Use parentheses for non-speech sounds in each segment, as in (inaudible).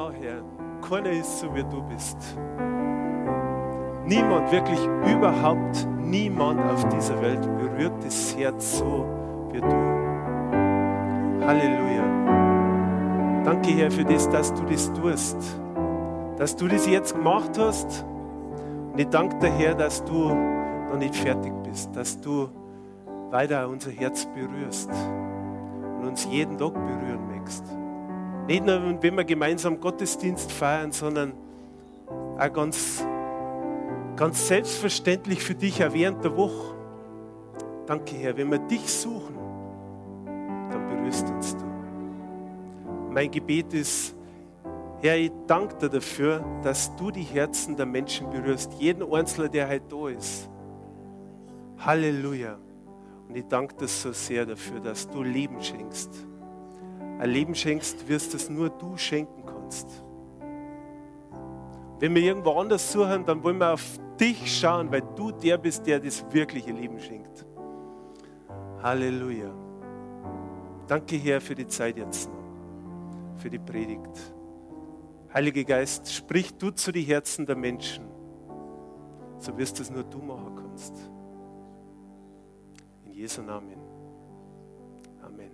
auch, Herr, keiner ist so, wie du bist. Niemand, wirklich überhaupt niemand auf dieser Welt berührt das Herz so wie du. Halleluja. Danke, Herr, für das, dass du das tust. Dass du das jetzt gemacht hast. Und ich danke dir, Herr, dass du noch nicht fertig bist. Dass du weiter unser Herz berührst und uns jeden Tag berühren möchtest. Nicht nur, wenn wir gemeinsam Gottesdienst feiern, sondern auch ganz, ganz selbstverständlich für dich auch während der Woche. Danke, Herr, wenn wir dich suchen, dann berührst uns du. Mein Gebet ist, Herr, ich danke dir dafür, dass du die Herzen der Menschen berührst, jeden Einzelnen, der heute da ist. Halleluja. Und ich danke dir so sehr dafür, dass du Leben schenkst. Ein Leben schenkst, wirst es nur du schenken kannst. Wenn wir irgendwo anders suchen, dann wollen wir auf dich schauen, weil du der bist, der das wirkliche Leben schenkt. Halleluja. Danke, Herr, für die Zeit jetzt noch, für die Predigt. Heiliger Geist, sprich du zu den Herzen der Menschen, so wirst es nur du machen kannst. Jesu Namen. Amen.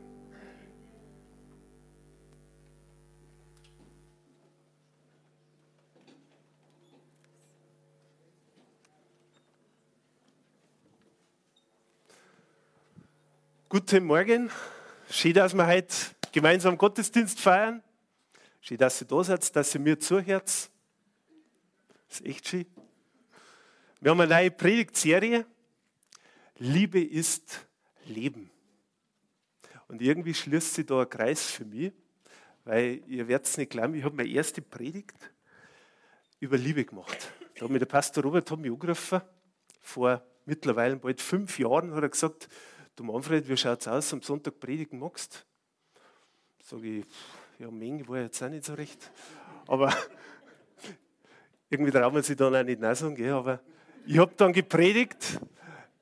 Guten Morgen. Schön, dass wir heute gemeinsam Gottesdienst feiern. Schön, dass ihr da seid, dass ihr mir zuhört. Das ist echt schön. Wir haben eine neue Predigtserie. Liebe ist Leben. Und irgendwie schließt sich da ein Kreis für mich, weil ihr werdet es nicht glauben, ich habe meine erste Predigt über Liebe gemacht. Da hat mir der Pastor Robert hat mich angerufen, vor mittlerweile bald fünf Jahren, hat er gesagt, du Manfred, wie schaut es aus, am Sonntag predigen magst? Sage ich, ja, Menge war jetzt auch nicht so recht. Aber (laughs) irgendwie traut man sich dann auch nicht sagen, aber ich habe dann gepredigt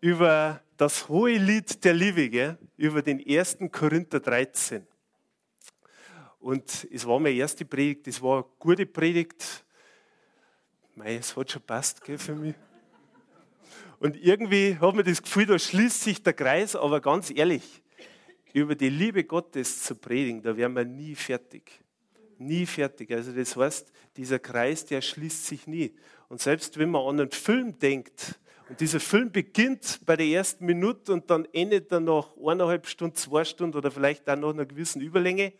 über das hohe Lied der Liebe, gell? über den 1. Korinther 13. Und es war meine erste Predigt, es war eine gute Predigt. Mei, es hat schon passt gell, für mich. Und irgendwie hat man das Gefühl, da schließt sich der Kreis, aber ganz ehrlich, über die Liebe Gottes zu predigen, da wären wir nie fertig. Nie fertig. Also das heißt, dieser Kreis, der schließt sich nie. Und selbst wenn man an einen Film denkt, und dieser Film beginnt bei der ersten Minute und dann endet er nach eineinhalb Stunden, zwei Stunden oder vielleicht auch nach einer gewissen Überlänge.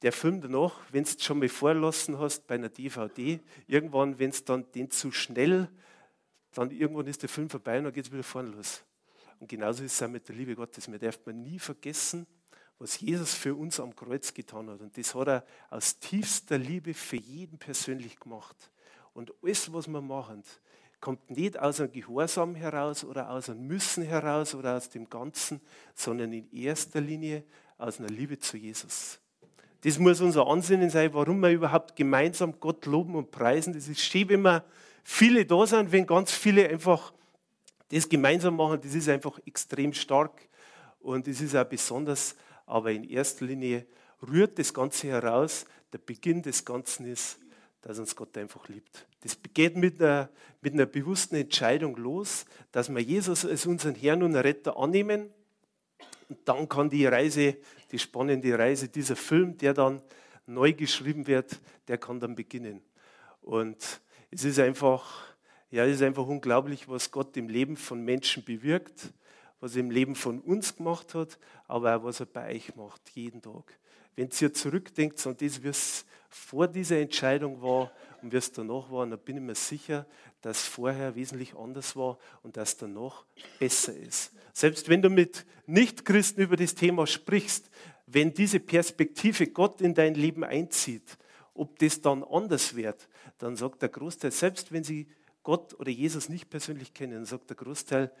Der Film danach, wenn du es schon mal vorlassen hast bei einer DVD, irgendwann, wenn es dann den zu schnell, dann irgendwann ist der Film vorbei und dann geht es wieder vorne los. Und genauso ist es auch mit der Liebe Gottes. Man darf man nie vergessen, was Jesus für uns am Kreuz getan hat. Und das hat er aus tiefster Liebe für jeden persönlich gemacht. Und alles, was wir machen, kommt nicht aus einem Gehorsam heraus oder aus einem Müssen heraus oder aus dem Ganzen, sondern in erster Linie aus einer Liebe zu Jesus. Das muss unser Ansinnen sein, warum wir überhaupt gemeinsam Gott loben und preisen. Das ist schön, wenn wir viele da sind, wenn ganz viele einfach das gemeinsam machen. Das ist einfach extrem stark und das ist auch besonders. Aber in erster Linie rührt das Ganze heraus. Der Beginn des Ganzen ist dass uns Gott einfach liebt. Das geht mit einer, mit einer bewussten Entscheidung los, dass wir Jesus als unseren Herrn und Retter annehmen. Und dann kann die Reise, die spannende Reise, dieser Film, der dann neu geschrieben wird, der kann dann beginnen. Und es ist einfach, ja, es ist einfach unglaublich, was Gott im Leben von Menschen bewirkt, was er im Leben von uns gemacht hat, aber auch was er bei euch macht, jeden Tag. Wenn ihr zurückdenkt an das, wie es vor dieser Entscheidung war und wie es danach war, dann bin ich mir sicher, dass vorher wesentlich anders war und dass danach besser ist. Selbst wenn du mit Nichtchristen über das Thema sprichst, wenn diese Perspektive Gott in dein Leben einzieht, ob das dann anders wird, dann sagt der Großteil, selbst wenn sie Gott oder Jesus nicht persönlich kennen, sagt der Großteil,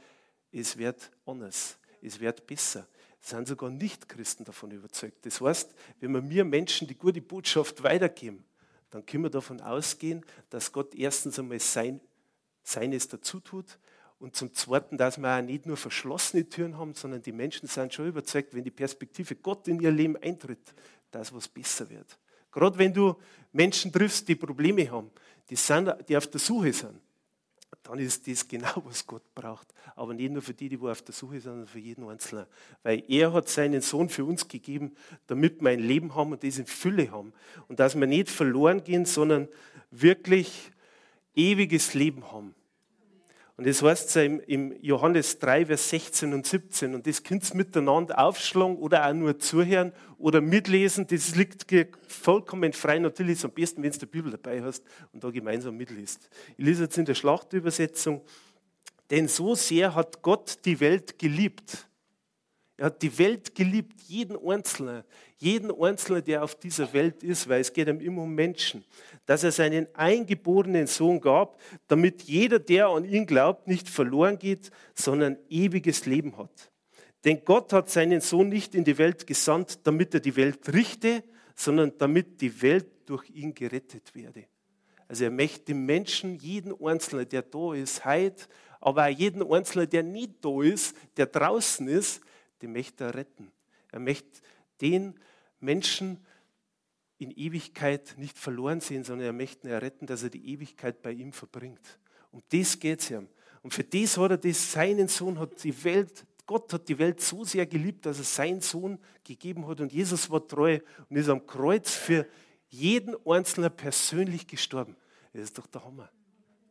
es wird anders, es wird besser sind sogar Nicht-Christen davon überzeugt. Das heißt, wenn wir mir Menschen die gute Botschaft weitergeben, dann können wir davon ausgehen, dass Gott erstens einmal sein, Seines dazu tut und zum Zweiten, dass wir auch nicht nur verschlossene Türen haben, sondern die Menschen sind schon überzeugt, wenn die Perspektive Gott in ihr Leben eintritt, dass was besser wird. Gerade wenn du Menschen triffst, die Probleme haben, die, sind, die auf der Suche sind, dann ist das genau, was Gott braucht. Aber nicht nur für die, die auf der Suche sind, sondern für jeden Einzelnen. Weil er hat seinen Sohn für uns gegeben, damit wir ein Leben haben und das in Fülle haben. Und dass wir nicht verloren gehen, sondern wirklich ewiges Leben haben. Und das heißt im Johannes 3, Vers 16 und 17. Und das könnt ihr miteinander aufschlagen oder auch nur zuhören oder mitlesen. Das liegt vollkommen frei. Natürlich ist es am besten, wenn du die Bibel dabei hast und da gemeinsam mitliest. Ich lese jetzt in der Schlachtübersetzung. Denn so sehr hat Gott die Welt geliebt. Er hat die Welt geliebt, jeden Einzelnen, jeden Einzelnen, der auf dieser Welt ist, weil es geht ihm immer um Menschen, dass er seinen eingeborenen Sohn gab, damit jeder, der an ihn glaubt, nicht verloren geht, sondern ewiges Leben hat. Denn Gott hat seinen Sohn nicht in die Welt gesandt, damit er die Welt richte, sondern damit die Welt durch ihn gerettet werde. Also er möchte den Menschen, jeden Einzelnen, der da ist, heit, aber auch jeden Einzelnen, der nicht da ist, der draußen ist, den möchte er retten. Er möchte den Menschen in Ewigkeit nicht verloren sehen, sondern er möchte ihn retten, dass er die Ewigkeit bei ihm verbringt. Um das geht es ihm. Und für das hat er das, seinen Sohn hat die Welt, Gott hat die Welt so sehr geliebt, dass er seinen Sohn gegeben hat. Und Jesus war treu und ist am Kreuz für jeden Einzelnen persönlich gestorben. Das ist doch der Hammer.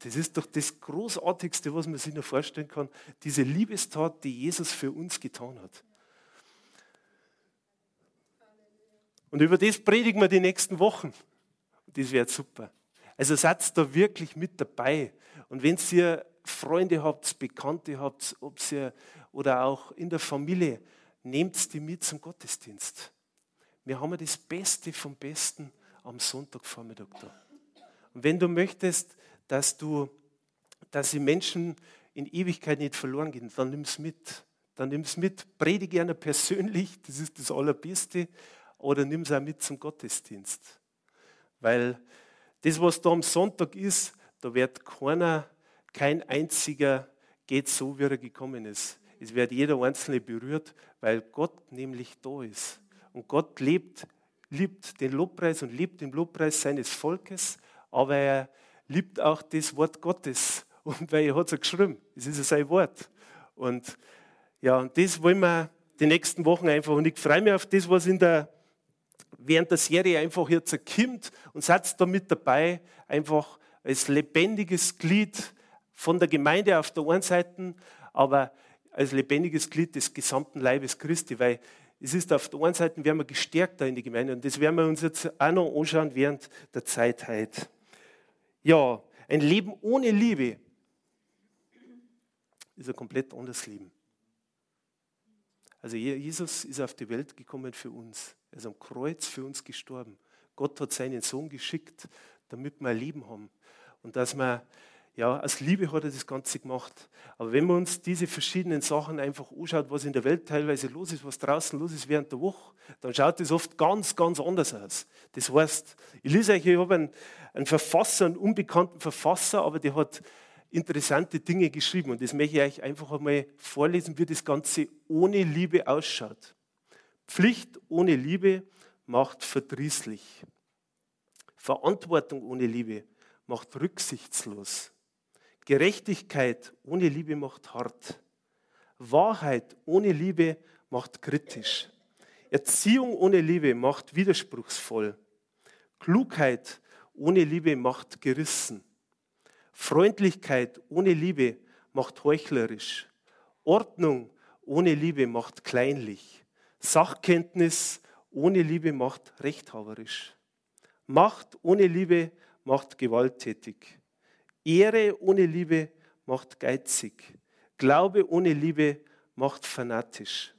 Das ist doch das Großartigste, was man sich noch vorstellen kann. Diese Liebestat, die Jesus für uns getan hat. Und über das predigen wir die nächsten Wochen. Das wäre super. Also seid da wirklich mit dabei. Und wenn ihr Freunde habt, Bekannte habt, ob ihr, oder auch in der Familie, nehmt die mit zum Gottesdienst. Wir haben das Beste vom Besten am Sonntagvormittag da. Und wenn du möchtest, dass, du, dass die Menschen in Ewigkeit nicht verloren gehen, dann nimm es mit. Dann nimm es mit, predige gerne persönlich, das ist das Allerbeste, oder nimm es auch mit zum Gottesdienst. Weil das, was da am Sonntag ist, da wird keiner, kein einziger geht so, wie er gekommen ist. Es wird jeder Einzelne berührt, weil Gott nämlich da ist. Und Gott lebt, liebt den Lobpreis und liebt den Lobpreis seines Volkes, aber er liebt auch das Wort Gottes. (laughs) Und weil er hat es ja geschrieben, es ist ja sein Wort. Und ja, und das wollen wir die nächsten Wochen einfach. Und ich freue mich auf das, was in der, während der Serie einfach jetzt erkimmt und seid da mit dabei, einfach als lebendiges Glied von der Gemeinde auf der einen Seite, aber als lebendiges Glied des gesamten Leibes Christi, weil es ist auf der einen Seite, werden wir gestärkter in die Gemeinde und das werden wir uns jetzt auch noch anschauen während der Zeit heute. Ja, ein Leben ohne Liebe ist ein komplett anderes Leben. Also Jesus ist auf die Welt gekommen für uns. Er ist am Kreuz für uns gestorben. Gott hat seinen Sohn geschickt, damit wir ein Leben haben. Und dass wir ja, aus Liebe hat er das Ganze gemacht. Aber wenn man uns diese verschiedenen Sachen einfach anschaut, was in der Welt teilweise los ist, was draußen los ist während der Woche, dann schaut das oft ganz, ganz anders aus. Das heißt, ich lese euch, ich habe einen, einen Verfasser, einen unbekannten Verfasser, aber der hat interessante Dinge geschrieben. Und das möchte ich euch einfach einmal vorlesen, wie das Ganze ohne Liebe ausschaut. Pflicht ohne Liebe macht verdrießlich. Verantwortung ohne Liebe macht rücksichtslos. Gerechtigkeit ohne Liebe macht hart. Wahrheit ohne Liebe macht kritisch. Erziehung ohne Liebe macht widerspruchsvoll. Klugheit ohne Liebe macht gerissen. Freundlichkeit ohne Liebe macht heuchlerisch. Ordnung ohne Liebe macht kleinlich. Sachkenntnis ohne Liebe macht rechthaberisch. Macht ohne Liebe macht gewalttätig. Ehre ohne Liebe macht geizig. Glaube ohne Liebe macht fanatisch.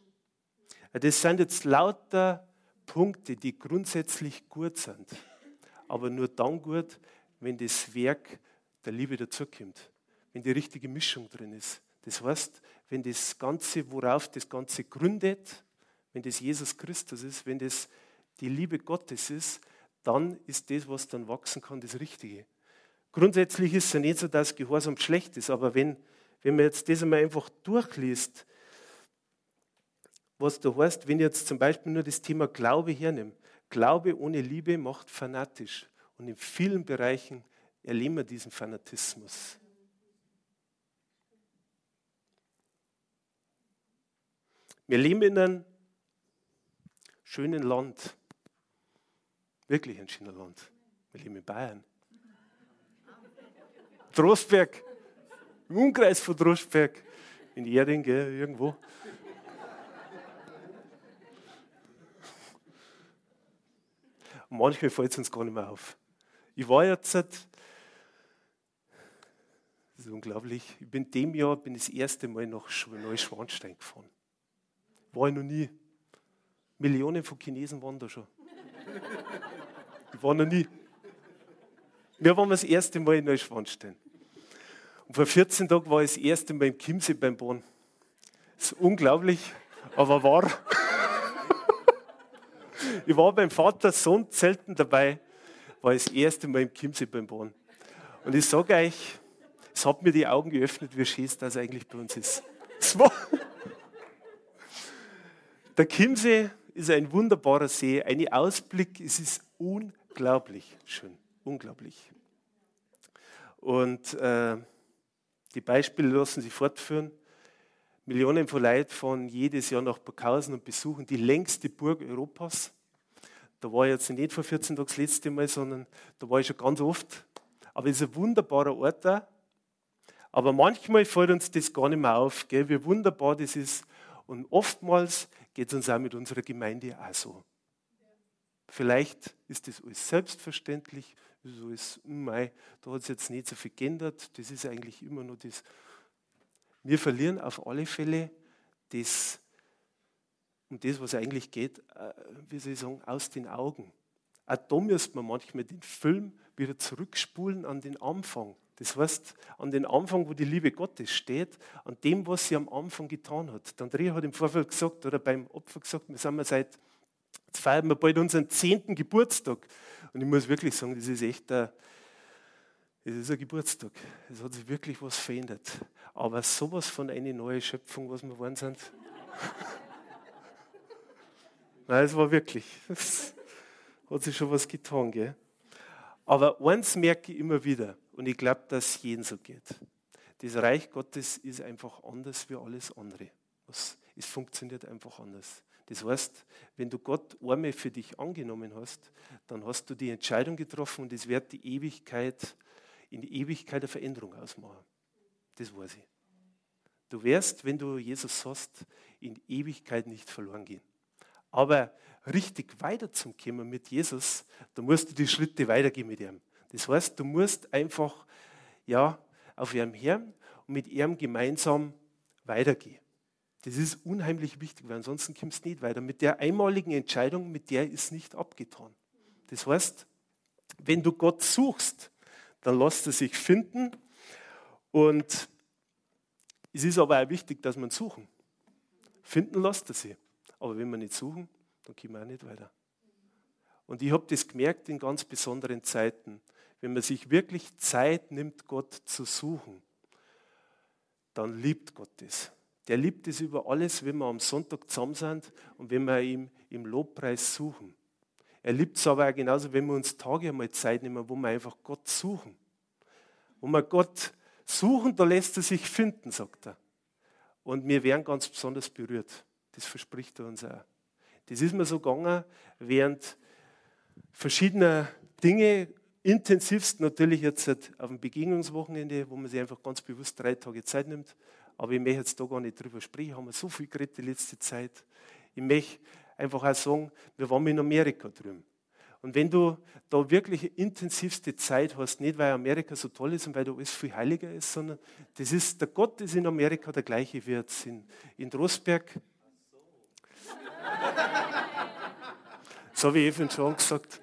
Das sind jetzt lauter Punkte, die grundsätzlich gut sind, aber nur dann gut, wenn das Werk der Liebe dazukommt, wenn die richtige Mischung drin ist. Das heißt, wenn das Ganze, worauf das Ganze gründet, wenn das Jesus Christus ist, wenn das die Liebe Gottes ist, dann ist das, was dann wachsen kann, das Richtige. Grundsätzlich ist es ja nicht so, dass Gehorsam schlecht ist, aber wenn, wenn man jetzt das einmal einfach durchliest, was da heißt, wenn ich jetzt zum Beispiel nur das Thema Glaube hernehme. Glaube ohne Liebe macht fanatisch. Und in vielen Bereichen erleben wir diesen Fanatismus. Wir leben in einem schönen Land. Wirklich ein schöner Land. Wir leben in Bayern. Trostberg, im Umkreis von Trostberg, in Erding, gell, irgendwo. Manchmal fällt es uns gar nicht mehr auf. Ich war jetzt, das ist unglaublich, ich bin dem Jahr bin das erste Mal nach Neuschwanstein gefahren. War ich noch nie. Millionen von Chinesen waren da schon. Ich war noch nie. Wir waren das erste Mal in Neuschwanstein. Und vor 14 Tagen war ich das erste Mal im Chiemsee beim Bahn. Das ist unglaublich, aber wahr. (laughs) ich war beim Vater-Sohn-Zelten dabei, war ich das erste Mal im Chiemsee beim Bahn. Und ich sage euch, es hat mir die Augen geöffnet, wie schön das eigentlich bei uns ist. (laughs) Der Chiemsee ist ein wunderbarer See, ein Ausblick, es ist unglaublich schön, unglaublich. Und äh, die Beispiele lassen sich fortführen. Millionen von Leuten fahren jedes Jahr nach Burghausen und besuchen die längste Burg Europas. Da war ich jetzt nicht vor 14 Tagen das letzte Mal, sondern da war ich schon ganz oft. Aber es ist ein wunderbarer Ort da. Aber manchmal fällt uns das gar nicht mehr auf, gell, wie wunderbar das ist. Und oftmals geht es uns auch mit unserer Gemeinde auch so. Vielleicht ist das alles selbstverständlich, so ist, mei, da hat es jetzt nicht so viel geändert, das ist eigentlich immer nur das. Wir verlieren auf alle Fälle das, um das, was eigentlich geht, äh, wie soll ich sagen, aus den Augen. Auch da müsste man manchmal den Film wieder zurückspulen an den Anfang. Das heißt, an den Anfang, wo die Liebe Gottes steht, an dem, was sie am Anfang getan hat. Der Andrea hat im Vorfeld gesagt, oder beim Opfer gesagt, wir sind seit, jetzt feiern wir bald unseren zehnten Geburtstag. Und ich muss wirklich sagen, das ist echt ein, das ist ein Geburtstag. Es hat sich wirklich was verändert. Aber sowas von einer neuen Schöpfung, was wir geworden sind. (laughs) Nein, es war wirklich, es hat sich schon was getan, gell? Aber eins merke ich immer wieder, und ich glaube, dass es jedem so geht. Das Reich Gottes ist einfach anders wie alles andere. Es, funktioniert einfach anders. Das heißt, wenn du Gott einmal für dich angenommen hast, dann hast du die Entscheidung getroffen und es wird die Ewigkeit, in die Ewigkeit eine Veränderung ausmachen. Das weiß ich. Du wirst, wenn du Jesus hast, in Ewigkeit nicht verloren gehen. Aber richtig weiterzukommen mit Jesus, da musst du die Schritte weitergehen mit ihm. Das heißt, du musst einfach ja, auf ihrem Herrn und mit ihm gemeinsam weitergehen. Das ist unheimlich wichtig, weil ansonsten kommst du nicht weiter. Mit der einmaligen Entscheidung, mit der ist nicht abgetan. Das heißt, wenn du Gott suchst, dann lässt er sich finden. Und es ist aber auch wichtig, dass man suchen. Finden lässt er sie. Aber wenn wir nicht suchen, dann kommen wir auch nicht weiter. Und ich habe das gemerkt in ganz besonderen Zeiten. Wenn man sich wirklich Zeit nimmt, Gott zu suchen, dann liebt Gott das. Der liebt es über alles, wenn wir am Sonntag zusammen sind und wenn wir ihm im Lobpreis suchen. Er liebt es aber auch genauso, wenn wir uns Tage einmal Zeit nehmen, wo wir einfach Gott suchen. Wo wir Gott suchen, da lässt er sich finden, sagt er. Und wir werden ganz besonders berührt. Das verspricht er uns auch. Das ist mir so gegangen, während verschiedener Dinge, intensivst natürlich jetzt auf dem Begegnungswochenende, wo man sich einfach ganz bewusst drei Tage Zeit nimmt. Aber ich möchte jetzt da gar nicht drüber sprechen, haben wir so viel geredet die letzte Zeit. Ich möchte einfach auch sagen, wir waren in Amerika drüben. Und wenn du da wirklich intensivste Zeit hast, nicht weil Amerika so toll ist und weil da alles viel heiliger ist, sondern das ist, der Gott ist in Amerika der gleiche wie jetzt in, in Drosberg. (laughs) So habe ich eben schon gesagt.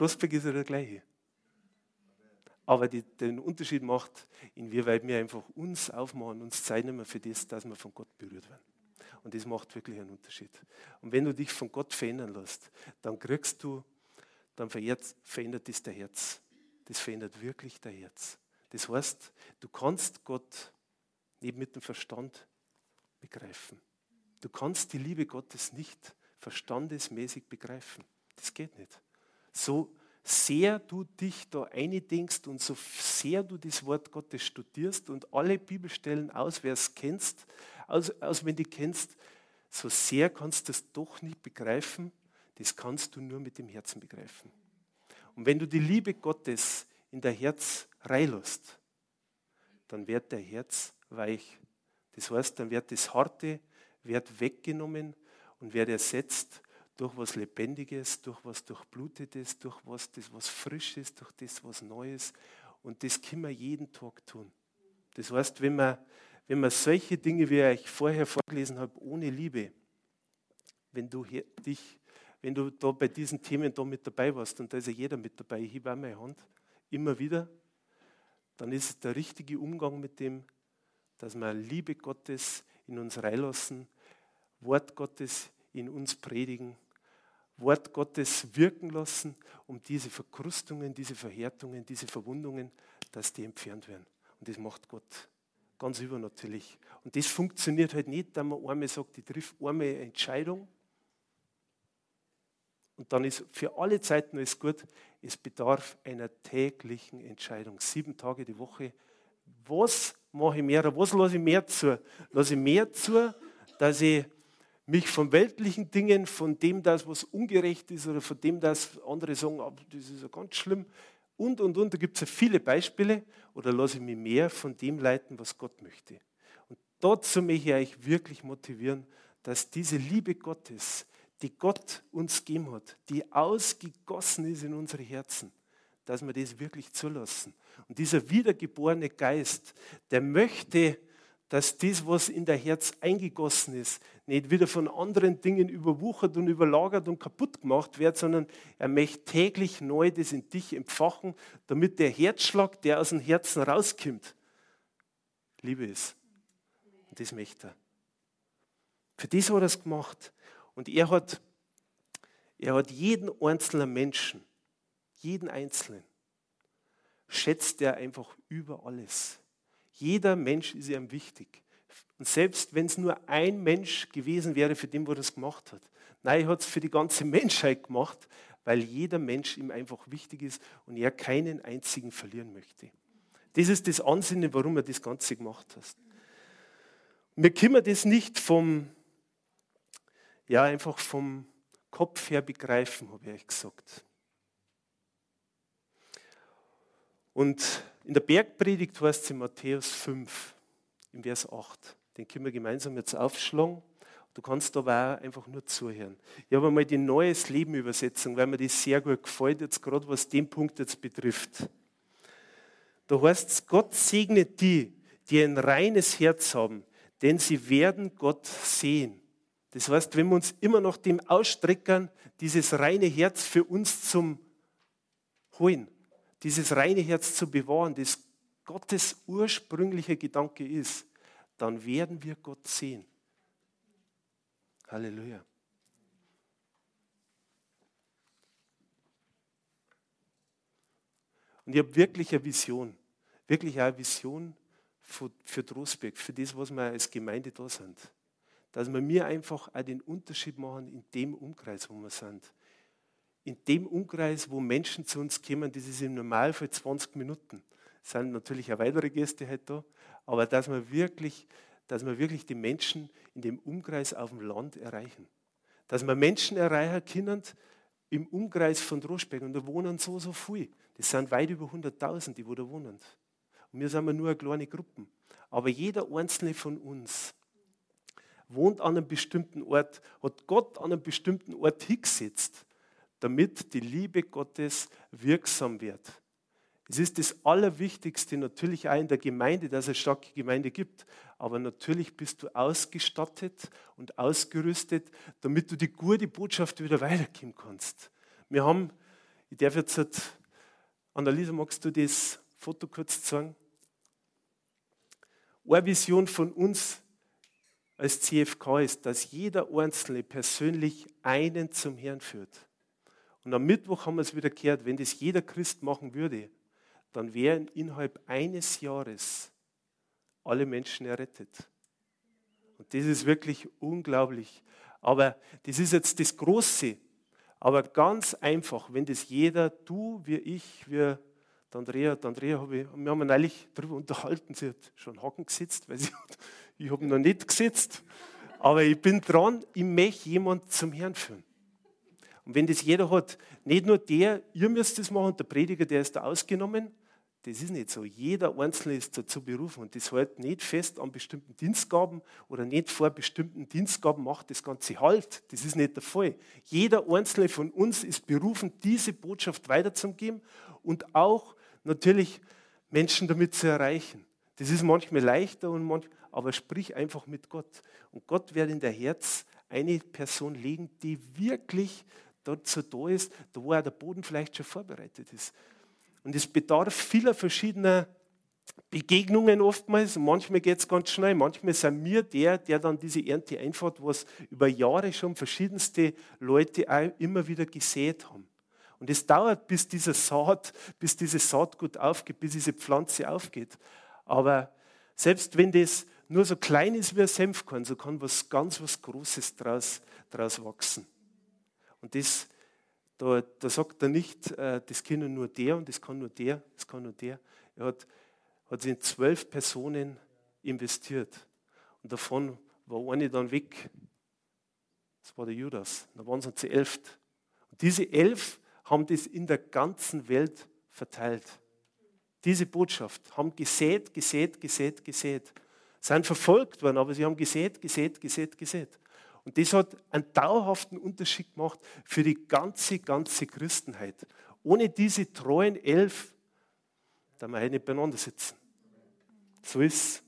Rosberg ist ja der gleiche. Aber die, den Unterschied macht, inwieweit wir einfach uns aufmachen, uns Zeit nehmen für das, dass wir von Gott berührt werden. Und das macht wirklich einen Unterschied. Und wenn du dich von Gott verändern lässt, dann kriegst du, dann verändert das dein Herz. Das verändert wirklich dein Herz. Das heißt, du kannst Gott nicht mit dem Verstand begreifen. Du kannst die Liebe Gottes nicht verstandesmäßig begreifen. Das geht nicht. So sehr du dich da eindenkst und so sehr du das Wort Gottes studierst und alle Bibelstellen auswärts kennst, aus, auswendig kennst, so sehr kannst du das doch nicht begreifen. Das kannst du nur mit dem Herzen begreifen. Und wenn du die Liebe Gottes in dein Herz reinlässt, dann wird der Herz weich. Das heißt, dann wird das Harte wird weggenommen und wird ersetzt durch was Lebendiges, durch was Durchblutetes, durch was, das, was Frisches, durch das, was Neues. Und das können wir jeden Tag tun. Das heißt, wenn man, wenn man solche Dinge, wie ich vorher vorgelesen habe, ohne Liebe, wenn du hier, dich, wenn du da bei diesen Themen da mit dabei warst, und da ist ja jeder mit dabei, ich hebe auch meine Hand, immer wieder, dann ist es der richtige Umgang mit dem, dass wir Liebe Gottes in uns reinlassen, Wort Gottes in uns predigen, Wort Gottes wirken lassen, um diese Verkrustungen, diese Verhärtungen, diese Verwundungen, dass die entfernt werden. Und das macht Gott ganz übernatürlich. Und das funktioniert halt nicht, dass man einmal sagt, ich trifft einmal eine Entscheidung und dann ist für alle Zeiten alles gut. Es bedarf einer täglichen Entscheidung, sieben Tage die Woche. Was mache ich mehr? Was lasse ich mehr zu? Lasse ich mehr zu, dass ich mich von weltlichen Dingen, von dem, das was ungerecht ist oder von dem, dass andere sagen, oh, das ist ja ganz schlimm und, und, und, da gibt es ja viele Beispiele, oder lasse ich mich mehr von dem leiten, was Gott möchte. Und dazu möchte ich euch wirklich motivieren, dass diese Liebe Gottes, die Gott uns gegeben hat, die ausgegossen ist in unsere Herzen, dass wir das wirklich zulassen. Und dieser wiedergeborene Geist, der möchte, dass das, was in der Herz eingegossen ist, nicht wieder von anderen Dingen überwuchert und überlagert und kaputt gemacht wird, sondern er möchte täglich neu das in dich empfachen, damit der Herzschlag, der aus dem Herzen rauskommt, Liebe ist. Und das möchte er. Für das hat er es gemacht. Und er hat, er hat jeden einzelnen Menschen, jeden Einzelnen, schätzt er einfach über alles. Jeder Mensch ist ihm wichtig. Und selbst wenn es nur ein Mensch gewesen wäre, für den, wo das gemacht hat. Nein, er hat es für die ganze (laughs) Menschheit gemacht, weil jeder Mensch ihm einfach wichtig ist und er keinen einzigen verlieren möchte. Das ist das Ansinnen, warum er das Ganze gemacht hat. Wir können das nicht vom, ja, einfach vom Kopf her begreifen, habe ich euch gesagt. Und in der Bergpredigt heißt es in Matthäus 5, im Vers 8. Den können wir gemeinsam jetzt aufschlagen. Du kannst aber auch einfach nur zuhören. Ich habe einmal die Neues Leben Übersetzung, weil mir die sehr gut gefällt, jetzt gerade was den Punkt jetzt betrifft. Da heißt es, Gott segnet die, die ein reines Herz haben, denn sie werden Gott sehen. Das heißt, wenn wir uns immer noch dem ausstrecken, dieses reine Herz für uns zum holen, dieses reine Herz zu bewahren, das Gottes ursprünglicher Gedanke ist, dann werden wir Gott sehen. Halleluja. Und ich habe wirklich eine Vision, wirklich eine Vision für, für Trostberg, für das, was wir als Gemeinde da sind. Dass wir mir einfach auch den Unterschied machen in dem Umkreis, wo wir sind. In dem Umkreis, wo Menschen zu uns kommen, das ist im Normalfall 20 Minuten. Sind natürlich auch weitere Gäste heute da, aber dass wir wirklich, dass wir wirklich die Menschen in dem Umkreis auf dem Land erreichen. Dass wir Menschen erreichen können im Umkreis von Droschberg und da wohnen so, so viele. Das sind weit über 100.000, die wo da wohnen. Und wir sind nur eine kleine Gruppe. Aber jeder einzelne von uns wohnt an einem bestimmten Ort, hat Gott an einem bestimmten Ort hingesetzt, damit die Liebe Gottes wirksam wird. Es ist das Allerwichtigste natürlich auch in der Gemeinde, dass es eine starke Gemeinde gibt. Aber natürlich bist du ausgestattet und ausgerüstet, damit du die gute Botschaft wieder weitergeben kannst. Wir haben, ich darf jetzt, Annalisa, magst du das Foto kurz zeigen? Eine Vision von uns als CFK ist, dass jeder Einzelne persönlich einen zum Herrn führt. Und am Mittwoch haben wir es wieder gehört, wenn das jeder Christ machen würde, dann wären innerhalb eines Jahres alle Menschen errettet. Und das ist wirklich unglaublich. Aber das ist jetzt das Große. Aber ganz einfach, wenn das jeder, du wie ich, wie Andrea, Andrea habe ich, wir haben neulich darüber unterhalten, sie hat schon Haken gesetzt, weil sie hat, (laughs) ich habe noch nicht gesetzt. Aber ich bin dran, ich möchte jemanden zum Herrn führen. Und wenn das jeder hat, nicht nur der, ihr müsst das machen, der Prediger, der ist da ausgenommen, das ist nicht so. Jeder Einzelne ist dazu berufen und das hält nicht fest an bestimmten Dienstgaben oder nicht vor bestimmten Dienstgaben macht das Ganze halt. Das ist nicht der Fall. Jeder Einzelne von uns ist berufen, diese Botschaft weiterzugeben und auch natürlich Menschen damit zu erreichen. Das ist manchmal leichter und manchmal, aber sprich einfach mit Gott. Und Gott wird in der Herz eine Person legen, die wirklich dazu da ist, da wo auch der Boden vielleicht schon vorbereitet ist. Und es bedarf vieler verschiedener Begegnungen oftmals. Manchmal geht es ganz schnell. Manchmal sind wir der, der dann diese Ernte einfährt, was über Jahre schon verschiedenste Leute auch immer wieder gesät haben. Und es dauert, bis diese Saat, bis dieses Saatgut aufgeht, bis diese Pflanze aufgeht. Aber selbst wenn das nur so klein ist wie ein Senfkorn, so kann was ganz was Großes daraus, daraus wachsen. Und das, da, da sagt er nicht, äh, das kann nur der und das kann nur der, das kann nur der. Er hat, hat sich in zwölf Personen investiert. Und davon war eine dann weg. Das war der Judas. Da waren sie zu elf. Und diese elf haben das in der ganzen Welt verteilt. Diese Botschaft haben gesät, gesät, gesät, gesät. Sind verfolgt worden, aber sie haben gesät, gesät, gesät, gesät. Und das hat einen dauerhaften Unterschied gemacht für die ganze, ganze Christenheit. Ohne diese treuen elf, da wir heute nicht beieinander sitzen. So ist.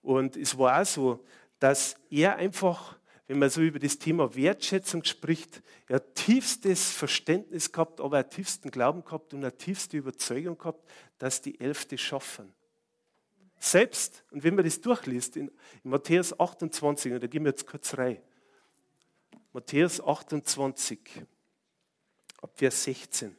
Und es war auch so, dass er einfach wenn man so über das Thema Wertschätzung spricht, er hat tiefstes Verständnis gehabt, aber auch tiefsten Glauben gehabt und eine tiefste Überzeugung gehabt, dass die Elfte schaffen. Selbst, und wenn man das durchliest, in, in Matthäus 28, und da gehen wir jetzt kurz rein. Matthäus 28, ab Vers 16.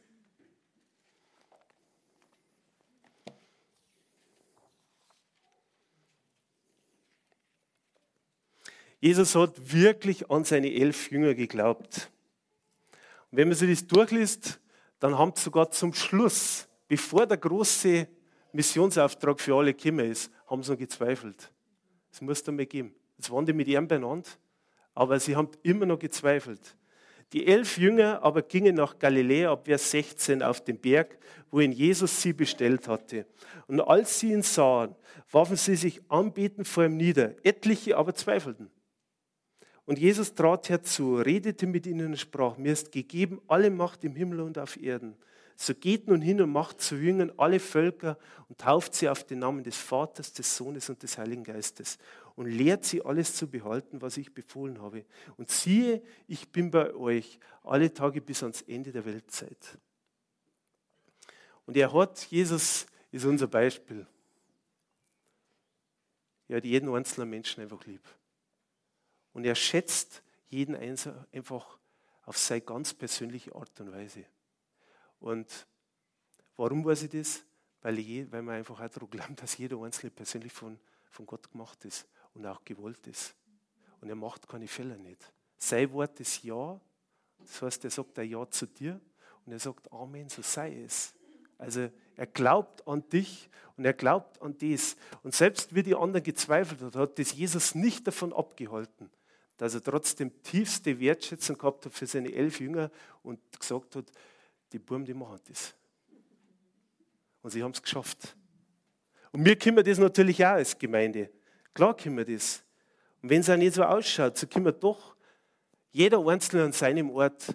Jesus hat wirklich an seine elf Jünger geglaubt. Und wenn man sich das durchliest, dann haben sie sogar zum Schluss, bevor der große Missionsauftrag für alle gekommen ist, haben sie noch gezweifelt. Das muss dann mal geben. Jetzt waren die mit ihm beieinander, aber sie haben immer noch gezweifelt. Die elf Jünger aber gingen nach Galiläa ab Vers 16 auf den Berg, wohin Jesus sie bestellt hatte. Und als sie ihn sahen, warfen sie sich anbetend vor ihm nieder. Etliche aber zweifelten. Und Jesus trat herzu, redete mit ihnen und sprach, mir ist gegeben alle Macht im Himmel und auf Erden. So geht nun hin und macht zu Jüngern alle Völker und tauft sie auf den Namen des Vaters, des Sohnes und des Heiligen Geistes und lehrt sie alles zu behalten, was ich befohlen habe. Und siehe, ich bin bei euch alle Tage bis ans Ende der Weltzeit. Und er hat, Jesus ist unser Beispiel. Er hat jeden einzelnen Menschen einfach lieb. Und er schätzt jeden einfach auf seine ganz persönliche Art und Weise. Und warum weiß ich das? Weil, ich, weil man einfach auch daran glaubt, dass jeder Einzelne persönlich von, von Gott gemacht ist und auch gewollt ist. Und er macht keine Fehler nicht. Sein Wort ist Ja. Das heißt, er sagt ein Ja zu dir und er sagt Amen, so sei es. Also er glaubt an dich und er glaubt an dies. Und selbst wie die anderen gezweifelt hat, hat das Jesus nicht davon abgehalten, dass er trotzdem tiefste Wertschätzung gehabt hat für seine elf Jünger und gesagt hat, die Buben, die machen das. Und sie haben es geschafft. Und wir das natürlich auch als Gemeinde. Klar können wir das. Und wenn es auch nicht so ausschaut, so wir doch jeder Einzelne an seinem Ort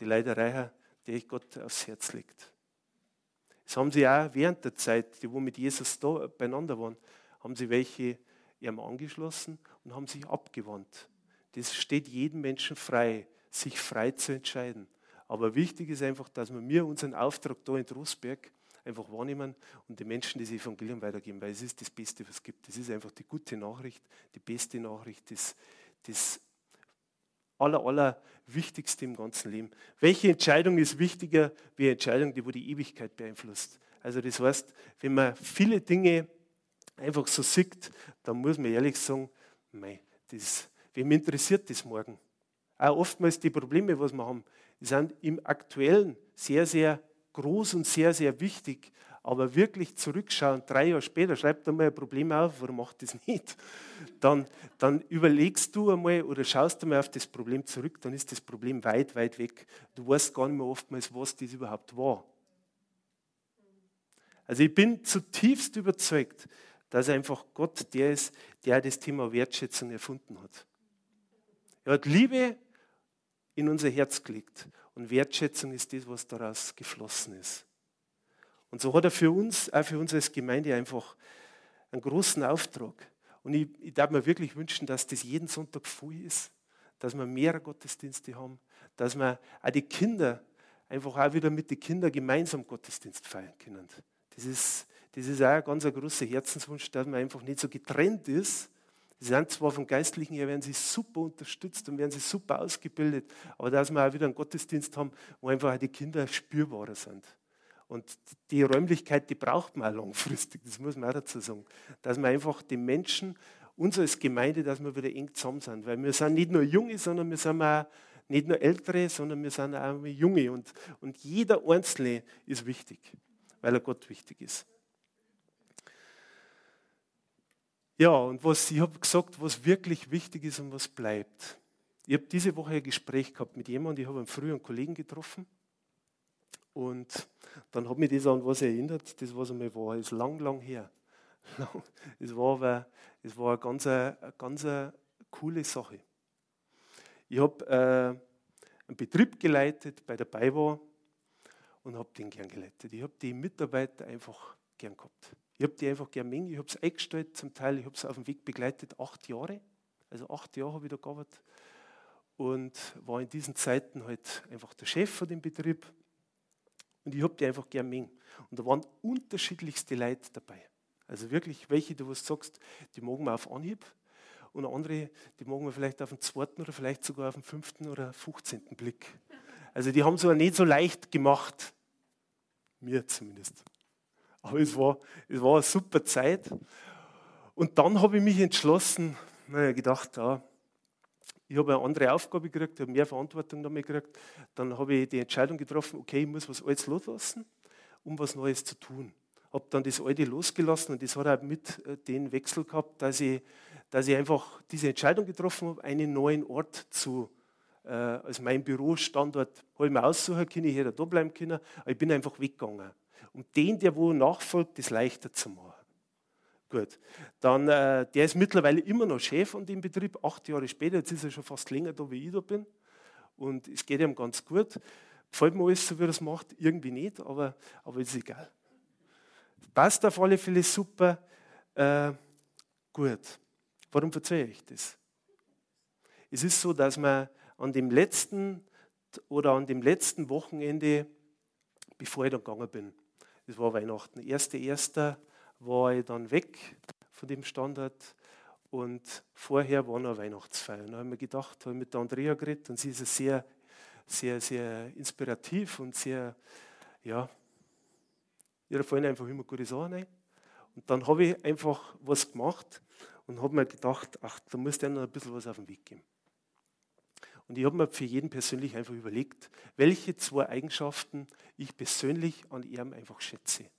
die Leiderei, die Gott aufs Herz legt. Das haben sie auch während der Zeit, die wo mit Jesus da beieinander waren, haben sie welche ihm angeschlossen und haben sich abgewandt. Das steht jedem Menschen frei, sich frei zu entscheiden. Aber wichtig ist einfach, dass wir unseren Auftrag da in Trostberg einfach wahrnehmen und den Menschen das Evangelium weitergeben, weil es ist das Beste, was es gibt. Das ist einfach die gute Nachricht, die beste Nachricht, das, das aller, aller Wichtigste im ganzen Leben. Welche Entscheidung ist wichtiger wie eine Entscheidung, die wo die Ewigkeit beeinflusst? Also das heißt, wenn man viele Dinge einfach so sieht, dann muss man ehrlich sagen, mei, das, wem interessiert das morgen? Auch oftmals die Probleme, was wir haben, sind im Aktuellen sehr, sehr groß und sehr, sehr wichtig. Aber wirklich zurückschauen, drei Jahre später, schreib einmal ein Problem auf, warum macht das nicht? Dann, dann überlegst du einmal oder schaust einmal auf das Problem zurück, dann ist das Problem weit, weit weg. Du weißt gar nicht mehr oftmals, was das überhaupt war. Also ich bin zutiefst überzeugt, dass einfach Gott der ist, der das Thema Wertschätzung erfunden hat. Er hat Liebe in unser Herz gelegt und Wertschätzung ist das, was daraus geflossen ist. Und so hat er für uns, auch für uns als Gemeinde einfach einen großen Auftrag. Und ich, ich darf mir wirklich wünschen, dass das jeden Sonntag voll ist, dass wir mehr Gottesdienste haben, dass wir auch die Kinder einfach auch wieder mit den Kindern gemeinsam Gottesdienst feiern können. Das ist, das ist auch ein ganz großer Herzenswunsch, dass man einfach nicht so getrennt ist. Sie sind zwar vom Geistlichen her, werden sie super unterstützt und werden sie super ausgebildet, aber dass wir auch wieder einen Gottesdienst haben, wo einfach die Kinder spürbarer sind. Und die Räumlichkeit, die braucht man auch langfristig, das muss man auch dazu sagen. Dass man einfach den Menschen, uns als Gemeinde, dass wir wieder eng zusammen sind. Weil wir sind nicht nur Junge, sondern wir sind auch nicht nur Ältere, sondern wir sind auch Junge. Und, und jeder Einzelne ist wichtig, weil er Gott wichtig ist. Ja, und was ich habe gesagt, was wirklich wichtig ist und was bleibt. Ich habe diese Woche ein Gespräch gehabt mit jemandem, ich habe einen früheren Kollegen getroffen. Und dann hat mich das an was erinnert, das was einmal war, ist lang, lang her. (laughs) Es war aber es war eine ganz, eine ganz coole Sache. Ich habe äh, einen Betrieb geleitet bei der BayWa und habe den gern geleitet. Ich habe die Mitarbeiter einfach gern gehabt. Ich habe die einfach gern mengen. Ich habe es eingestellt zum Teil. Ich habe es auf dem Weg begleitet, acht Jahre. Also acht Jahre habe ich da gearbeitet. Und war in diesen Zeiten halt einfach der Chef von dem Betrieb. Und ich habe die einfach gern mengen. Und da waren unterschiedlichste Leute dabei. Also wirklich welche, du sagst, die mogen wir auf Anhieb. Und andere, die mogen wir vielleicht auf den zweiten oder vielleicht sogar auf den fünften oder fünfzehnten Blick. Also die haben es aber nicht so leicht gemacht. Mir zumindest. Aber es war, es war eine super Zeit. Und dann habe ich mich entschlossen, naja, gedacht, ja, ich habe eine andere Aufgabe gekriegt, ich habe mehr Verantwortung damit gekriegt. Dann habe ich die Entscheidung getroffen, okay, ich muss was Altes loslassen, um was Neues zu tun. Habe dann das Alte losgelassen und das hat auch mit äh, den Wechsel gehabt, dass ich, dass ich einfach diese Entscheidung getroffen habe, einen neuen Ort zu, äh, als mein Bürostandort, habe ich mir aussuchen können, ich hätte da bleiben können, aber ich bin einfach weggegangen, um den, der wo nachfolgt, das leichter zu machen. Gut, dann, äh, der ist mittlerweile immer noch Chef an dem Betrieb, acht Jahre später, jetzt ist er schon fast länger da, wie ich da bin. Und es geht ihm ganz gut. Gefällt mir alles so, wie er es macht, irgendwie nicht, aber, aber ist egal. Passt auf alle Fälle super. Äh, gut, warum erzähle ich das? Es ist so, dass man an dem letzten oder an dem letzten Wochenende, bevor ich dann gegangen bin, das war Weihnachten, 1.1., war ich dann weg von dem Standort und vorher war noch Weihnachtsfeier. Da habe ich mir gedacht, habe ich mit der Andrea geredet und sie ist sehr, sehr, sehr inspirativ und sehr, ja, ihr fallen einfach immer gute Sachen ein. Und dann habe ich einfach was gemacht und habe mir gedacht, ach, da muss der noch ein bisschen was auf den Weg geben. Und ich habe mir für jeden persönlich einfach überlegt, welche zwei Eigenschaften ich persönlich an ihm einfach schätze.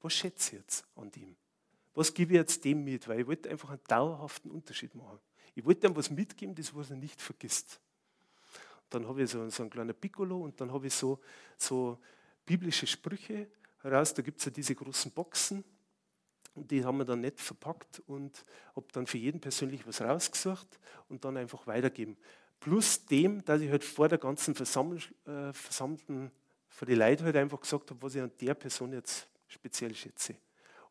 Was schätze ich jetzt an dem? Was gebe ich jetzt dem mit? Weil ich wollte einfach einen dauerhaften Unterschied machen. Ich wollte ihm was mitgeben, das was er nicht vergisst. dann habe ich so, so einen kleinen Piccolo und dann habe ich so, so biblische Sprüche heraus. Da gibt es ja diese großen Boxen. Und die haben wir dann nicht verpackt und habe dann für jeden persönlich was rausgesucht und dann einfach weitergeben. Plus dem, dass ich halt vor der ganzen Versamml äh, Versammlten, vor die Leute halt einfach gesagt habe, was ich an der Person jetzt speziell schätze.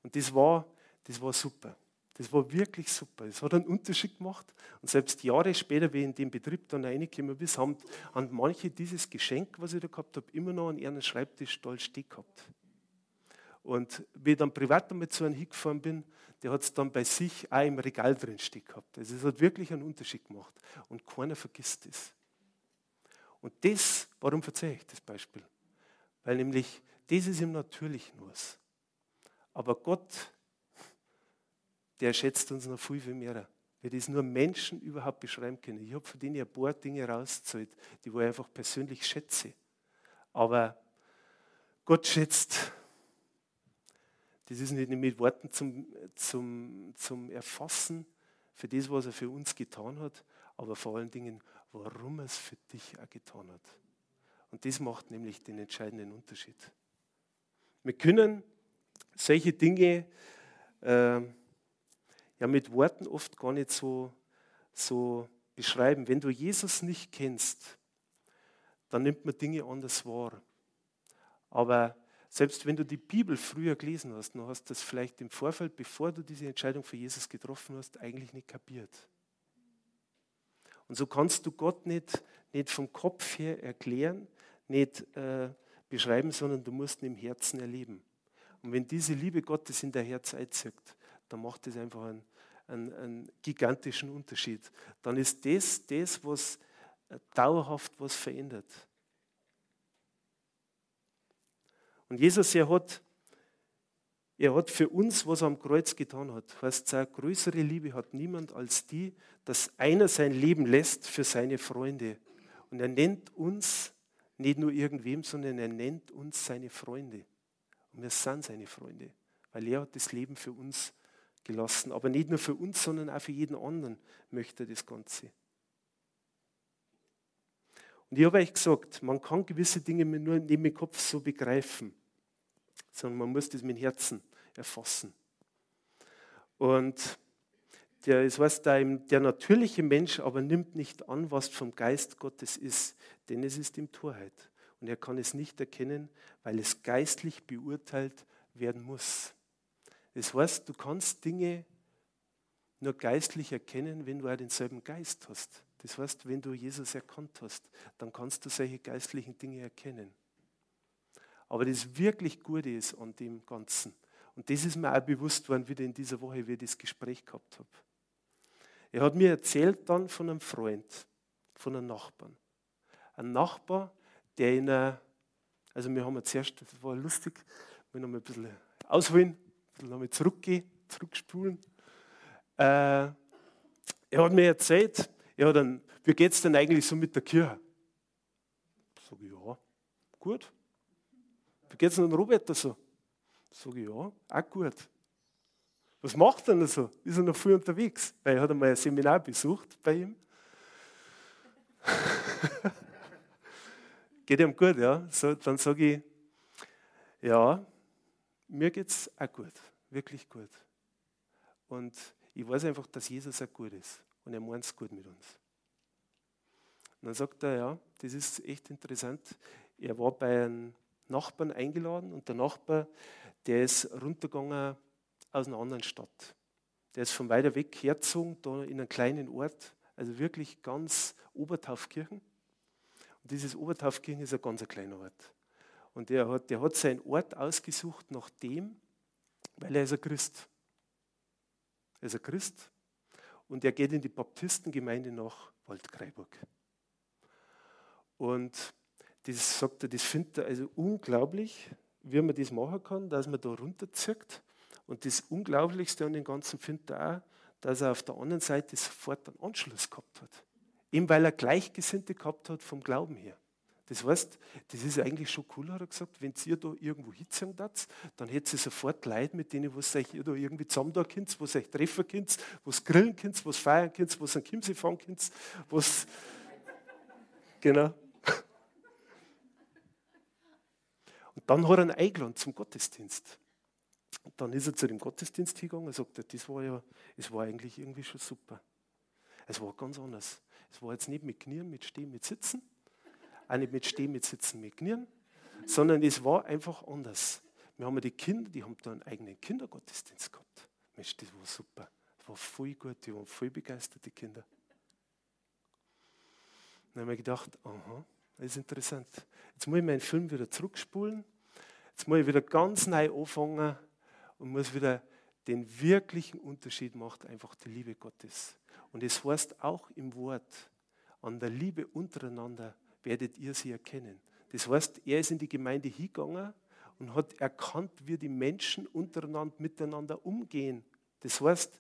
Und das war, das war super. Das war wirklich super. Es hat einen Unterschied gemacht. Und selbst Jahre später, wie ich in dem Betrieb dann reingekommen bin, haben, haben manche dieses Geschenk, was ich da gehabt habe, immer noch an ihren Schreibtisch stolz stehen gehabt. Und wie ich dann privat damit zu einem hingefahren bin, der hat es dann bei sich auch im Regal drin stehen gehabt. Also es hat wirklich einen Unterschied gemacht. Und keiner vergisst es. Und das, warum verzeihe ich das Beispiel? Weil nämlich das ist im Natürlichen was. Aber Gott, der schätzt uns noch viel, viel mehr. Wir das nur Menschen überhaupt beschreiben können. Ich habe von denen ein paar Dinge rausgezahlt, die ich einfach persönlich schätze. Aber Gott schätzt, das ist nicht mit Worten zum, zum, zum Erfassen für das, was er für uns getan hat, aber vor allen Dingen, warum er es für dich auch getan hat. Und das macht nämlich den entscheidenden Unterschied. Wir können solche Dinge äh, ja mit Worten oft gar nicht so, so beschreiben. Wenn du Jesus nicht kennst, dann nimmt man Dinge anders wahr. Aber selbst wenn du die Bibel früher gelesen hast, dann hast du das vielleicht im Vorfeld, bevor du diese Entscheidung für Jesus getroffen hast, eigentlich nicht kapiert. Und so kannst du Gott nicht, nicht vom Kopf her erklären, nicht äh, beschreiben, sondern du musst ihn im Herzen erleben. Und wenn diese Liebe Gottes in dein Herz einzieht, dann macht es einfach einen, einen, einen, gigantischen Unterschied. Dann ist das das, was äh, dauerhaft was verändert. Und Jesus, er hat, er hat für uns, was er am Kreuz getan hat, heißt, eine größere Liebe hat niemand als die, dass einer sein Leben lässt für seine Freunde. Und er nennt uns nicht nur irgendwem, sondern er nennt uns seine Freunde. Und wir sind seine Freunde, weil er hat das Leben für uns gelassen. Aber nicht nur für uns, sondern auch für jeden anderen möchte er das Ganze. Und ich habe euch gesagt, man kann gewisse Dinge nur neben dem Kopf so begreifen, sondern man muss das mit dem Herzen erfassen. Und der, das heißt, der, natürliche Mensch aber nimmt nicht an, was vom Geist Gottes ist, denn es ist ihm Torheit. Und er kann es nicht erkennen, weil es geistlich beurteilt werden muss. Das heißt, du kannst Dinge nur geistlich erkennen, wenn du auch denselben Geist hast. Das heißt, wenn du Jesus erkannt hast, dann kannst du solche geistlichen Dinge erkennen. Aber das wirklich Gute ist an dem Ganzen, und das ist mir auch bewusst worden, wieder in dieser Woche, wie ich das Gespräch gehabt habe. Er hat mir erzählt dann von einem Freund, von einem Nachbarn. Ein Nachbar, der in einer, also wir haben zuerst, das war lustig, wir noch mal ein bisschen ausholen, ein bisschen nochmal zurückgehen, zurückspulen. Äh, er hat mir erzählt, ja, dann, wie geht es denn eigentlich so mit der Kirche? Ich, ja, gut. Geht es denn Robert so? Sag ich, ja, auch gut. Was macht er denn so? Ist er noch viel unterwegs? Weil er hat einmal ein Seminar besucht bei ihm. (laughs) Geht ihm gut, ja? So, dann sage ich, ja, mir geht es auch gut, wirklich gut. Und ich weiß einfach, dass Jesus auch gut ist und er meint es gut mit uns. Und dann sagt er, ja, das ist echt interessant. Er war bei einem Nachbarn eingeladen und der Nachbar, der ist runtergegangen aus einer anderen Stadt. Der ist von weiter weg hergezogen, da in einen kleinen Ort, also wirklich ganz Obertaufkirchen. Und dieses Obertaufkirchen ist ein ganz kleiner Ort. Und der hat, der hat seinen Ort ausgesucht nach dem, weil er ist ein Christ. Er ist ein Christ und er geht in die Baptistengemeinde nach Waldkraiburg. Und das sagt er, das findet er also unglaublich, wie man das machen kann, dass man da runterzieht. Und das Unglaublichste an dem Ganzen findet er auch, dass er auf der anderen Seite sofort einen Anschluss gehabt hat. Eben weil er Gleichgesinnte gehabt hat vom Glauben her. Das heißt, das ist eigentlich schon cool, hat er gesagt, wenn ihr da irgendwo hinziehen habt, dann hättet ihr sofort Leute, mit denen was euch ihr da irgendwie zusammen da könnt, was euch treffen könnt, was grillen könnt, was feiern könnt, was einen Kimse fahren könnt, was... Genau. Und dann hat er ihn eingeladen zum Gottesdienst. Und dann ist er zu dem Gottesdienst gegangen und sagte, das war ja, es war eigentlich irgendwie schon super. Es war ganz anders. Es war jetzt nicht mit Knien, mit Stehen, mit Sitzen, auch nicht mit Stehen, mit Sitzen, mit Knien, sondern es war einfach anders. Wir haben die Kinder, die haben da einen eigenen Kindergottesdienst gehabt. Mensch, das war super. Das war voll gut, die waren voll begeistert, die Kinder. Dann habe ich gedacht, aha, das ist interessant. Jetzt muss ich meinen Film wieder zurückspulen. Jetzt muss ich wieder ganz neu anfangen und muss wieder den wirklichen Unterschied macht einfach die Liebe Gottes. Und es heißt auch im Wort, an der Liebe untereinander werdet ihr sie erkennen. Das heißt, er ist in die Gemeinde hingegangen und hat erkannt, wie die Menschen untereinander miteinander umgehen. Das heißt,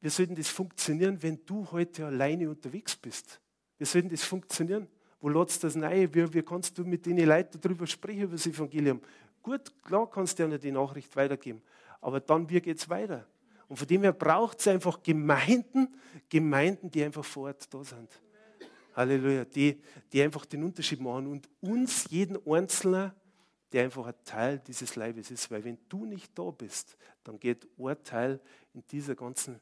wir sollten das funktionieren, wenn du heute alleine unterwegs bist. Wir sollten das funktionieren. Wo lädst du das rein? Wie, wie kannst du mit den Leuten darüber sprechen, über das Evangelium? Gut, klar kannst du ihnen die Nachricht weitergeben. Aber dann, wie geht es weiter? Und von dem her braucht es einfach Gemeinden, Gemeinden, die einfach vor Ort da sind. Halleluja, die, die einfach den Unterschied machen und uns, jeden Einzelnen, der einfach ein Teil dieses Leibes ist. Weil wenn du nicht da bist, dann geht ein Teil in dieser ganzen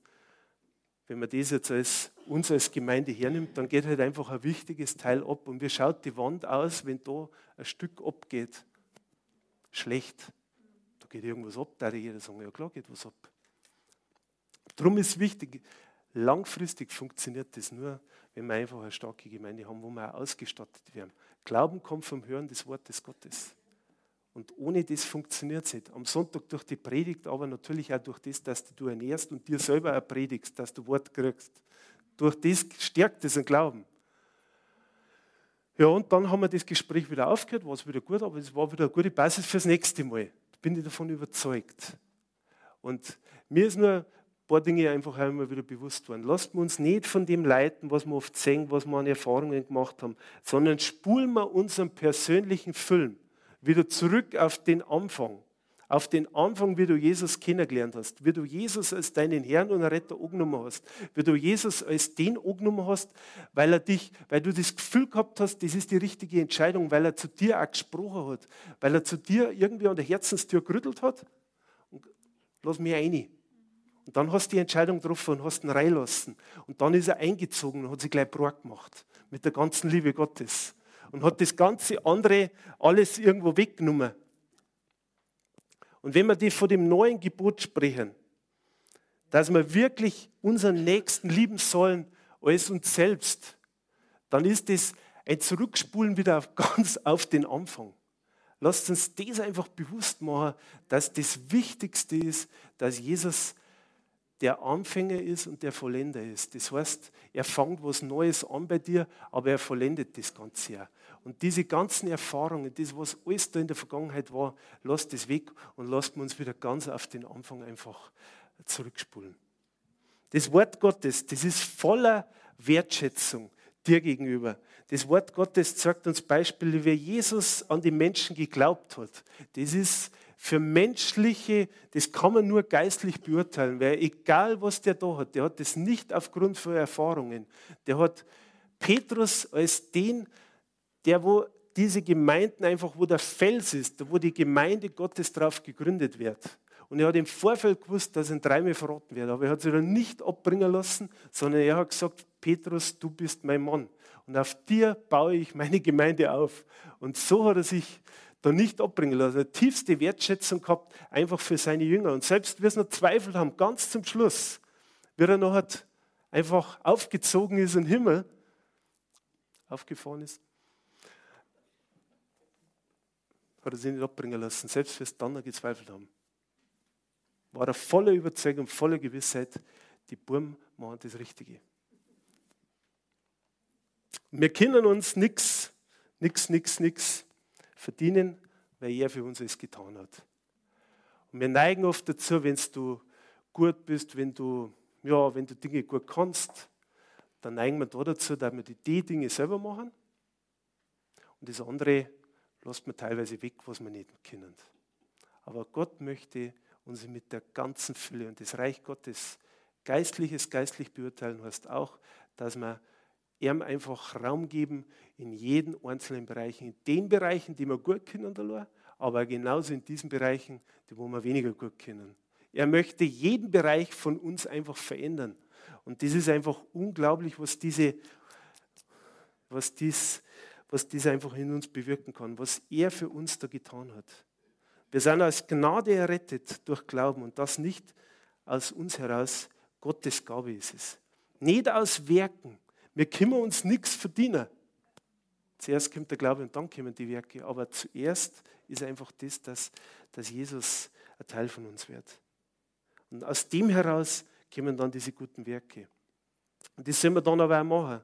wenn man das jetzt als, uns als Gemeinde hernimmt, dann geht halt einfach ein wichtiges Teil ab. Und wie schaut die Wand aus, wenn da ein Stück abgeht? Schlecht. Da geht irgendwas ab, da jeder sagen, ja klar geht was ab. Darum ist wichtig, langfristig funktioniert das nur, wenn wir einfach eine starke Gemeinde haben, wo wir auch ausgestattet werden. Glauben kommt vom Hören des Wortes Gottes. Und ohne das funktioniert es nicht. Am Sonntag durch die Predigt, aber natürlich auch durch das, dass du ernährst und dir selber auch predigst, dass du Wort kriegst. Durch das stärkt es den Glauben. Ja, und dann haben wir das Gespräch wieder aufgehört, war es wieder gut, aber es war wieder eine gute Basis fürs nächste Mal. Bin ich davon überzeugt. Und mir ist nur ein paar Dinge einfach immer wieder bewusst worden. Lasst uns nicht von dem leiten, was wir oft sehen, was wir an Erfahrungen gemacht haben, sondern spulen wir unseren persönlichen Film wieder zurück auf den Anfang. Auf den Anfang, wie du Jesus kennengelernt hast, wie du Jesus als deinen Herrn und Retter angenommen hast, wie du Jesus als den angenommen hast, weil er dich, weil du das Gefühl gehabt hast, das ist die richtige Entscheidung, weil er zu dir auch gesprochen hat, weil er zu dir irgendwie an der Herzenstür gerüttelt hat. Und lass mich rein. Und dann hast du die Entscheidung getroffen und hast ihn reinlassen. Und dann ist er eingezogen und hat sich gleich brot gemacht. Mit der ganzen Liebe Gottes und hat das ganze andere alles irgendwo weggenommen. Und wenn wir die von dem neuen Gebot sprechen, dass wir wirklich unseren Nächsten lieben sollen als uns selbst, dann ist das ein Zurückspulen wieder auf, (laughs) ganz auf den Anfang. Lasst uns das einfach bewusst machen, dass das Wichtigste ist, dass Jesus der Anfänger ist und der Vollender ist. Das heißt, er fängt was Neues an bei dir, aber er vollendet das Ganze ja. Und diese ganzen Erfahrungen, das, was alles da in der Vergangenheit war, lasst das weg und lasst uns wieder ganz auf den Anfang einfach zurückspulen. Das Wort Gottes, das ist voller Wertschätzung dir gegenüber. Das Wort Gottes zeigt uns Beispiele, wie Jesus an die Menschen geglaubt hat. Das ist für menschliche, das kann man nur geistlich beurteilen, weil egal was der da hat, der hat das nicht aufgrund von Erfahrungen. Der hat Petrus als den, der wo diese Gemeinden einfach, wo der Fels ist, wo die Gemeinde Gottes drauf gegründet wird. Und er hat im Vorfeld gewusst, dass er dreimal verraten wird. Aber er hat sich dann nicht abbringen lassen, sondern er hat gesagt, Petrus, du bist mein Mann. Und auf dir baue ich meine Gemeinde auf. Und so hat er sich da nicht abbringen lassen. Er tiefste Wertschätzung gehabt, einfach für seine Jünger. Und selbst wir es noch Zweifel haben, ganz zum Schluss, wie er noch hat, einfach aufgezogen ist im Himmel, aufgefahren ist, hat er sich nicht abbringen lassen, selbst wir es dann noch gezweifelt haben. War er voller Überzeugung, voller Gewissheit, die Burm machen das Richtige. Wir können uns nichts, nichts, nichts, nichts verdienen, weil er für uns es getan hat. Und wir neigen oft dazu, wenn du gut bist, wenn du, ja, wenn du Dinge gut kannst, dann neigen wir da dazu, dass wir die Dinge selber machen und das andere lässt man teilweise weg, was wir nicht kennen. Aber Gott möchte uns mit der ganzen Fülle und das Reich Gottes geistliches geistlich beurteilen heißt auch, dass wir ihm einfach Raum geben in jeden einzelnen Bereich, in den Bereichen, die wir gut kennen, aber genauso in diesen Bereichen, die wir weniger gut kennen. Er möchte jeden Bereich von uns einfach verändern. Und das ist einfach unglaublich, was diese, was dies, was dies einfach in uns bewirken kann, was er für uns da getan hat. Wir sind als Gnade errettet durch Glauben und das nicht aus uns heraus. Gottes Gabe ist es. Nicht aus Werken, wir können uns nichts verdienen. Zuerst kommt der Glaube und dann kommen die Werke. Aber zuerst ist einfach das, dass, dass Jesus ein Teil von uns wird. Und aus dem heraus kommen dann diese guten Werke. Und das sollen wir dann aber auch machen.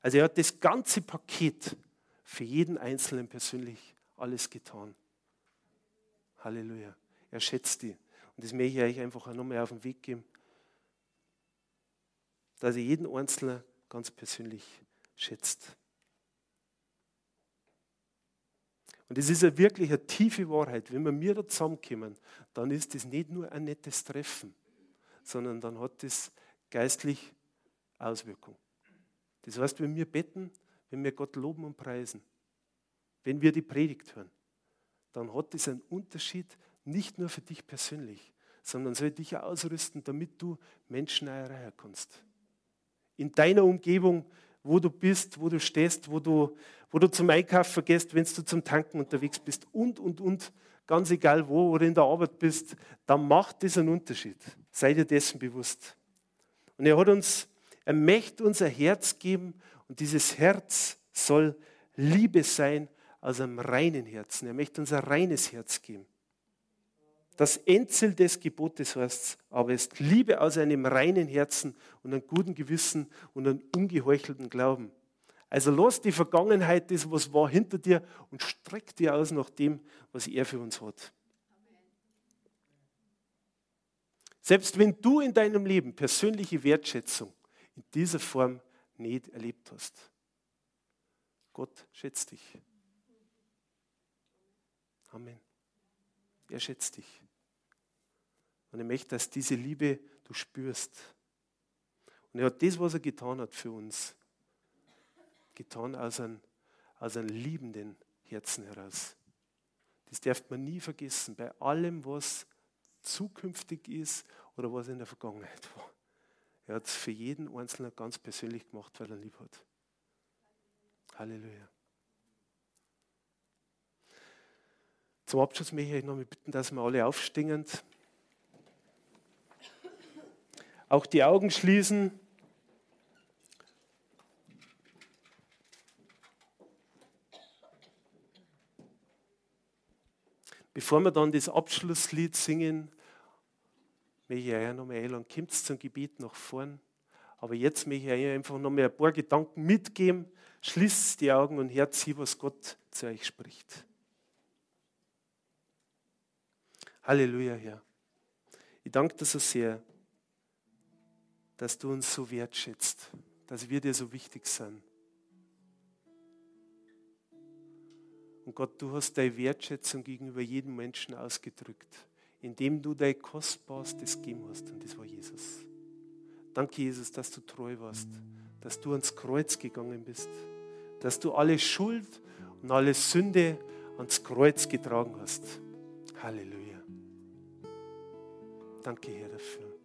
Also er hat das ganze Paket für jeden Einzelnen persönlich alles getan. Halleluja. Er schätzt die. Und das möchte ich euch einfach nochmal auf den Weg geben, dass er jeden Einzelnen ganz persönlich schätzt. Und das ist ja wirklich eine tiefe Wahrheit. Wenn wir mir da zusammenkommen, dann ist das nicht nur ein nettes Treffen, sondern dann hat das geistlich Auswirkung. Das heißt, wenn wir beten, wenn wir Gott loben und preisen, wenn wir die Predigt hören, dann hat das einen Unterschied nicht nur für dich persönlich, sondern soll dich ausrüsten, damit du Menschen erreichen kannst. In deiner Umgebung, wo du bist, wo du stehst, wo du, wo du zum Einkaufen gehst, wenn du zum Tanken unterwegs bist und, und, und, ganz egal wo oder in der Arbeit bist, dann macht das einen Unterschied. Sei dir dessen bewusst. Und er hat uns, er möchte unser Herz geben und dieses Herz soll Liebe sein aus einem reinen Herzen. Er möchte uns ein reines Herz geben. Das Endziel des Gebotes heißt aber ist Liebe aus einem reinen Herzen und einem guten Gewissen und einem ungeheuchelten Glauben. Also lass die Vergangenheit, das was war, hinter dir und streck dir aus nach dem, was er für uns hat. Selbst wenn du in deinem Leben persönliche Wertschätzung in dieser Form nicht erlebt hast. Gott schätzt dich. Amen. Er schätzt dich. Und er möchte, dass diese Liebe du spürst. Und er hat das, was er getan hat für uns, getan aus einem, aus einem liebenden Herzen heraus. Das darf man nie vergessen, bei allem, was zukünftig ist oder was in der Vergangenheit war. Er hat es für jeden Einzelnen ganz persönlich gemacht, weil er lieb hat. Halleluja. Zum Abschluss möchte ich noch mal bitten, dass wir alle aufstehen. Auch die Augen schließen. Bevor wir dann das Abschlusslied singen, möchte ich euch nochmal einladen, kommt zum Gebet nach vorn. Aber jetzt möchte ich euch einfach nochmal ein paar Gedanken mitgeben. Schließt die Augen und hört sie, was Gott zu euch spricht. Halleluja, Herr. Ich danke dir so sehr, dass du uns so wertschätzt, dass wir dir so wichtig sind. Und Gott, du hast deine Wertschätzung gegenüber jedem Menschen ausgedrückt, indem du dein Kostbarstes gegeben hast, und das war Jesus. Danke, Jesus, dass du treu warst, dass du ans Kreuz gegangen bist, dass du alle Schuld und alle Sünde ans Kreuz getragen hast. Halleluja. Danke, Herr, dafür,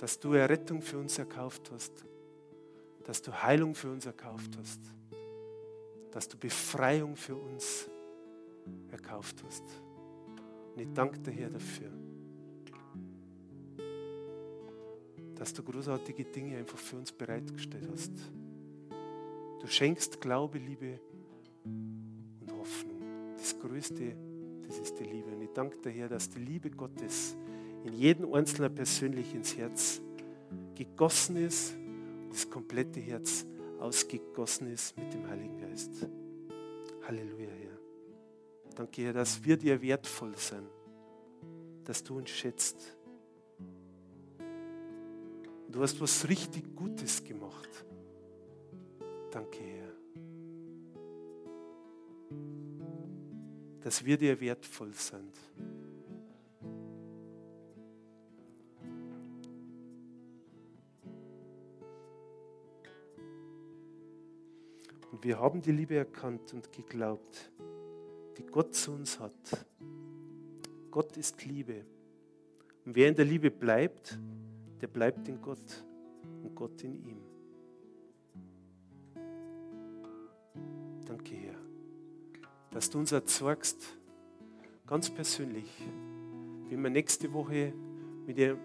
dass du Errettung für uns erkauft hast, dass du Heilung für uns erkauft hast, dass du Befreiung für uns erkauft hast. Und ich danke dir, Herr, dafür, dass du großartige Dinge einfach für uns bereitgestellt hast. Du schenkst Glaube, Liebe und Hoffnung. Das Größte, das ist die Liebe. Und ich danke dir, Herr, dass die Liebe Gottes in jeden Einzelnen persönlich ins Herz gegossen ist, das komplette Herz ausgegossen ist mit dem Heiligen Geist. Halleluja, Herr. Danke, Herr, dass wir dir wertvoll sind, dass du uns schätzt. Du hast was richtig Gutes gemacht. Danke, Herr. Dass wir dir wertvoll sind. Und wir haben die Liebe erkannt und geglaubt, die Gott zu uns hat. Gott ist Liebe. Und wer in der Liebe bleibt, der bleibt in Gott und Gott in ihm. Danke, Herr, dass du uns erzeugst, ganz persönlich, wie wir nächste Woche mit dem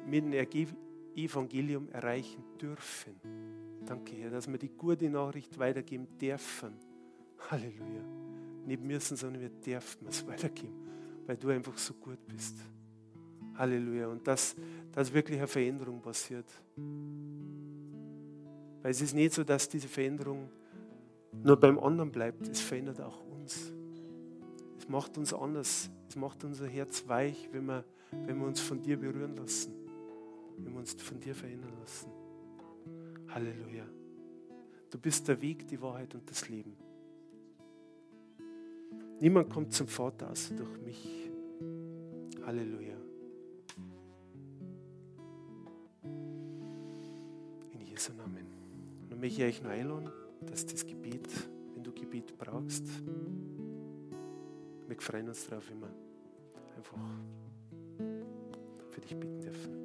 Evangelium erreichen dürfen. Danke, Herr, dass wir die gute Nachricht weitergeben dürfen. Halleluja. Nicht müssen, sondern wir dürfen es weitergeben, weil du einfach so gut bist. Halleluja. Und dass, dass wirklich eine Veränderung passiert. Weil es ist nicht so, dass diese Veränderung nur beim anderen bleibt. Es verändert auch uns. Es macht uns anders. Es macht unser Herz weich, wenn wir, wenn wir uns von dir berühren lassen. Wenn wir uns von dir verändern lassen. Halleluja. Du bist der Weg, die Wahrheit und das Leben. Niemand kommt zum Vater außer durch mich. Halleluja. In Jesu Namen. Und dann möchte ich euch noch einladen, dass das Gebet, wenn du Gebet brauchst, wir freuen uns darauf, wir einfach für dich bitten dürfen.